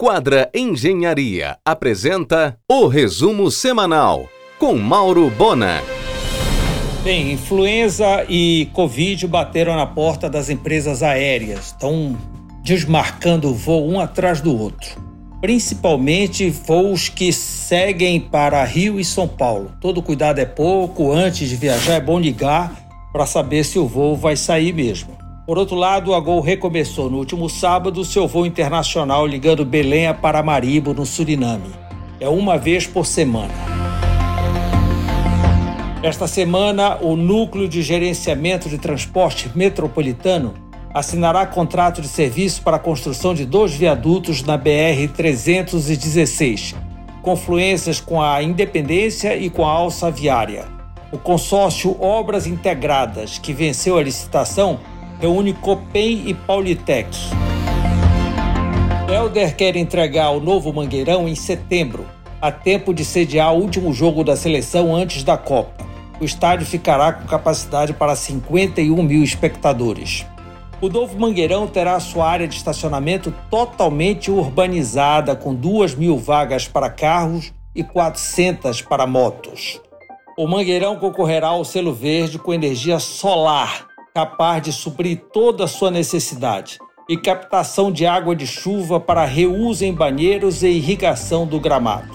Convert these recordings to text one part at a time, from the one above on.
Quadra Engenharia apresenta o resumo semanal com Mauro Bona. Bem, influenza e Covid bateram na porta das empresas aéreas, estão desmarcando o voo um atrás do outro. Principalmente voos que seguem para Rio e São Paulo. Todo cuidado é pouco, antes de viajar é bom ligar para saber se o voo vai sair mesmo. Por outro lado, a Gol recomeçou no último sábado seu voo internacional ligando Belém a Paramaribo, no Suriname. É uma vez por semana. Esta semana, o Núcleo de Gerenciamento de Transporte Metropolitano assinará contrato de serviço para a construção de dois viadutos na BR-316, confluências com a Independência e com a Alça Viária. O consórcio Obras Integradas, que venceu a licitação, reúne Copem e Paulitec. Helder quer entregar o novo Mangueirão em setembro, a tempo de sediar o último jogo da seleção antes da Copa. O estádio ficará com capacidade para 51 mil espectadores. O novo Mangueirão terá sua área de estacionamento totalmente urbanizada, com 2 mil vagas para carros e 400 para motos. O Mangueirão concorrerá ao selo verde com energia solar capaz de suprir toda a sua necessidade, e captação de água de chuva para reuso em banheiros e irrigação do gramado.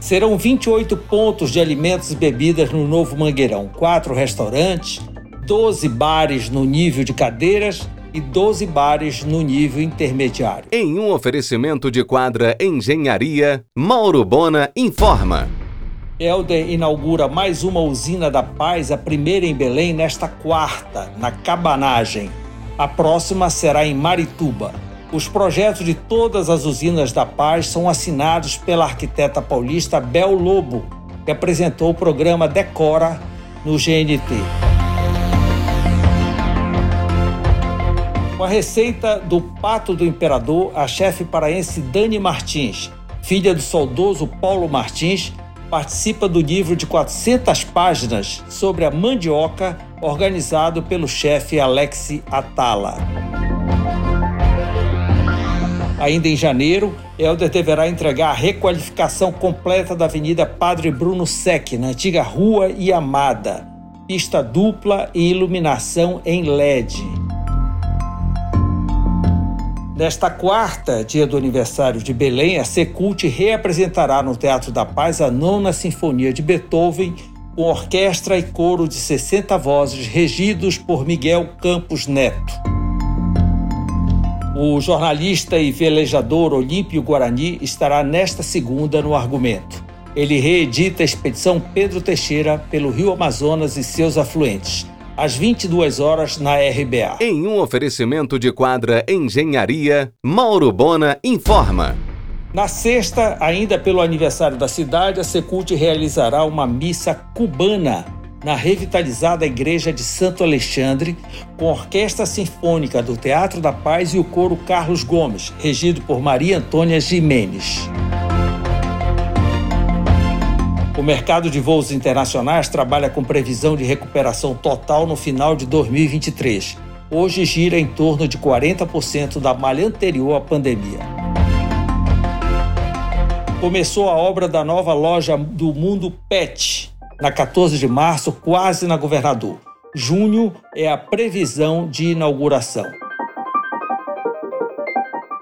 Serão 28 pontos de alimentos e bebidas no novo Mangueirão, quatro restaurantes, 12 bares no nível de cadeiras e 12 bares no nível intermediário. Em um oferecimento de quadra Engenharia, Mauro Bona informa. Helder inaugura mais uma usina da Paz, a primeira em Belém, nesta quarta, na Cabanagem. A próxima será em Marituba. Os projetos de todas as usinas da Paz são assinados pela arquiteta paulista Bel Lobo, que apresentou o programa Decora no GNT. Com a receita do Pato do Imperador, a chefe paraense Dani Martins, filha do saudoso Paulo Martins, participa do livro de 400 páginas sobre a mandioca, organizado pelo chefe Alexi Atala. Ainda em janeiro, Helder deverá entregar a requalificação completa da Avenida Padre Bruno Sec, na antiga Rua Iamada, pista dupla e iluminação em LED. Nesta quarta, dia do aniversário de Belém, a Secult reapresentará no Teatro da Paz a nona Sinfonia de Beethoven, com orquestra e coro de 60 vozes, regidos por Miguel Campos Neto. O jornalista e velejador Olímpio Guarani estará nesta segunda no argumento. Ele reedita a expedição Pedro Teixeira pelo Rio Amazonas e seus afluentes às 22 horas na RBA. Em um oferecimento de quadra Engenharia, Mauro Bona informa. Na sexta, ainda pelo aniversário da cidade, a Secult realizará uma missa cubana na revitalizada Igreja de Santo Alexandre, com a Orquestra Sinfônica do Teatro da Paz e o coro Carlos Gomes, regido por Maria Antônia Jimenez. O mercado de voos internacionais trabalha com previsão de recuperação total no final de 2023. Hoje gira em torno de 40% da malha anterior à pandemia. Começou a obra da nova loja do Mundo Pet, na 14 de março, quase na Governador. Junho é a previsão de inauguração.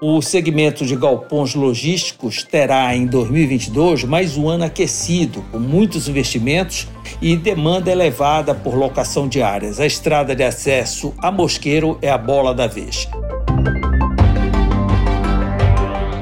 O segmento de galpões logísticos terá em 2022 mais um ano aquecido, com muitos investimentos e demanda elevada por locação de áreas. A estrada de acesso a Mosqueiro é a bola da vez.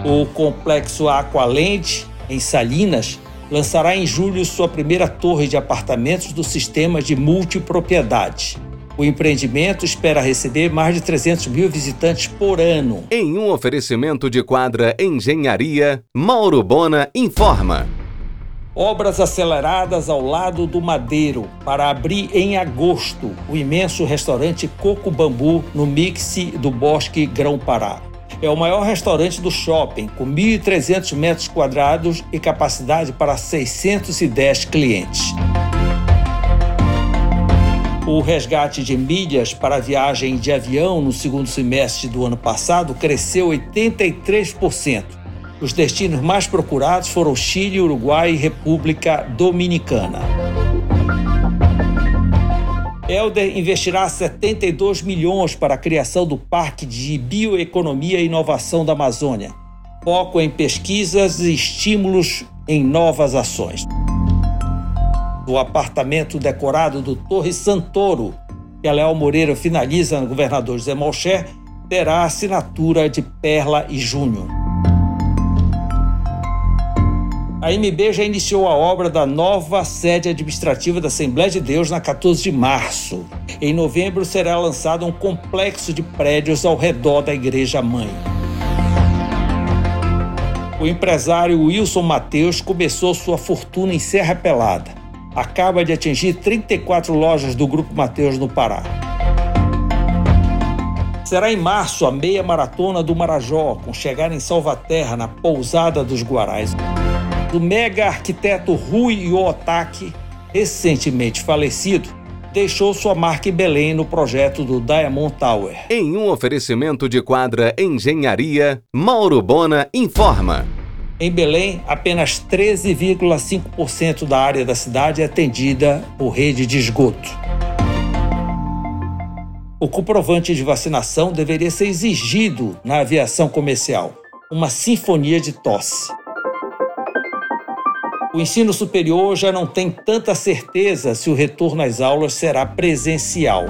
O complexo Aqualente, em Salinas, lançará em julho sua primeira torre de apartamentos do sistema de multipropriedade. O empreendimento espera receber mais de 300 mil visitantes por ano. Em um oferecimento de quadra Engenharia, Mauro Bona informa. Obras aceleradas ao lado do Madeiro para abrir em agosto o imenso restaurante Coco Bambu no Mixe do Bosque Grão-Pará. É o maior restaurante do shopping, com 1.300 metros quadrados e capacidade para 610 clientes. O resgate de milhas para viagem de avião no segundo semestre do ano passado cresceu 83%, Os destinos mais procurados foram Chile, Uruguai e República Dominicana. Helder investirá 72 milhões para a criação do Parque de Bioeconomia e Inovação da Amazônia. Foco em pesquisas e estímulos em novas ações. O apartamento decorado do Torre Santoro, que a Léo Moreira finaliza no governador José Malcher, terá assinatura de Perla e Júnior. A MB já iniciou a obra da nova sede administrativa da Assembleia de Deus na 14 de março. Em novembro será lançado um complexo de prédios ao redor da Igreja Mãe. O empresário Wilson Mateus começou sua fortuna em Serra Pelada. Acaba de atingir 34 lojas do Grupo Mateus no Pará. Será em março a meia maratona do Marajó, com chegada em Salvaterra, na pousada dos Guarais do mega arquiteto Rui Iotaki, recentemente falecido, deixou sua marca em Belém no projeto do Diamond Tower. Em um oferecimento de quadra Engenharia, Mauro Bona informa. Em Belém, apenas 13,5% da área da cidade é atendida por rede de esgoto. O comprovante de vacinação deveria ser exigido na aviação comercial, uma sinfonia de tosse. O ensino superior já não tem tanta certeza se o retorno às aulas será presencial.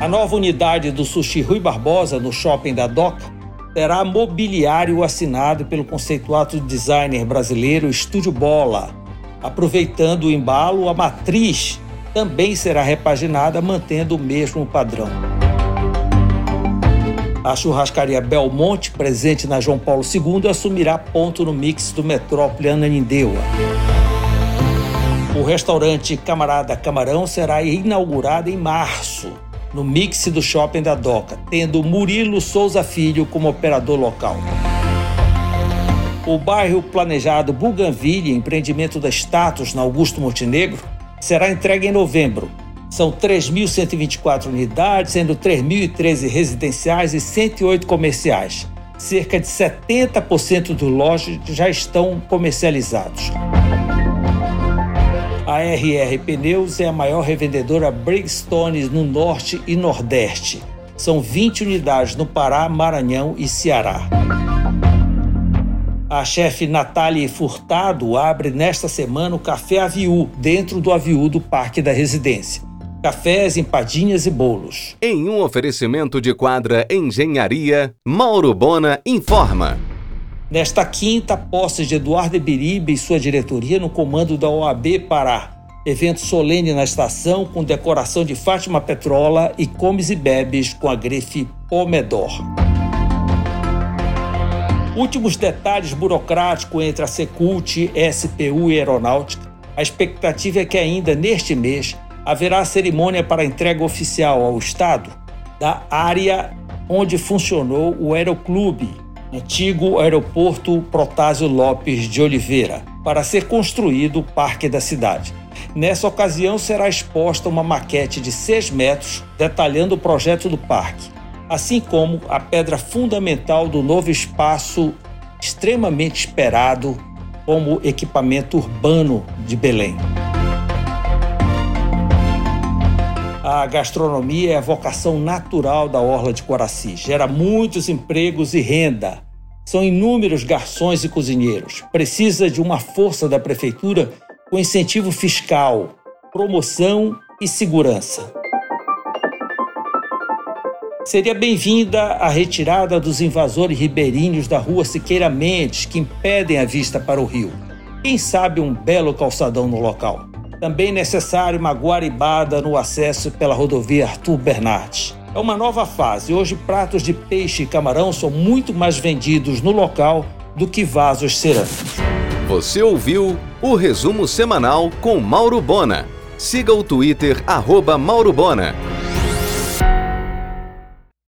A nova unidade do Sushi Rui Barbosa, no shopping da DOCA, terá mobiliário assinado pelo conceituado designer brasileiro Estúdio Bola. Aproveitando o embalo, a matriz também será repaginada, mantendo o mesmo padrão. A churrascaria Belmonte, presente na João Paulo II, assumirá ponto no mix do Metrópole Ananindeua. O restaurante Camarada Camarão será inaugurado em março, no mix do Shopping da Doca, tendo Murilo Souza Filho como operador local. O bairro planejado Bougainville, empreendimento da Status na Augusto Montenegro, será entregue em novembro, são 3.124 unidades, sendo 3.013 residenciais e 108 comerciais. Cerca de 70% dos lojas já estão comercializados. A RR Pneus é a maior revendedora Bridgestone no Norte e Nordeste. São 20 unidades no Pará, Maranhão e Ceará. A chefe Natália Furtado abre nesta semana o Café Aviu, dentro do Aviu do Parque da Residência cafés, empadinhas e bolos. Em um oferecimento de quadra Engenharia, Mauro Bona informa. Nesta quinta, posse de Eduardo Ebiribe e sua diretoria no comando da OAB Pará. Evento solene na estação com decoração de Fátima Petrola e comes e bebes com a grife Pomedor. Últimos detalhes burocráticos entre a Secult, SPU e Aeronáutica. A expectativa é que ainda neste mês haverá cerimônia para entrega oficial ao Estado da área onde funcionou o Aeroclube, antigo aeroporto Protásio Lopes de Oliveira, para ser construído o Parque da Cidade. Nessa ocasião será exposta uma maquete de 6 metros detalhando o projeto do parque, assim como a pedra fundamental do novo espaço extremamente esperado como equipamento urbano de Belém. A gastronomia é a vocação natural da Orla de Coraci. Gera muitos empregos e renda. São inúmeros garçons e cozinheiros. Precisa de uma força da prefeitura com incentivo fiscal, promoção e segurança. Seria bem-vinda a retirada dos invasores ribeirinhos da rua Siqueira Mendes, que impedem a vista para o rio. Quem sabe um belo calçadão no local. Também necessário uma guaribada no acesso pela rodovia Arthur Bernardes. É uma nova fase. Hoje, pratos de peixe e camarão são muito mais vendidos no local do que vasos cerâmicos. Você ouviu o resumo semanal com Mauro Bona. Siga o Twitter, arroba Mauro Bona.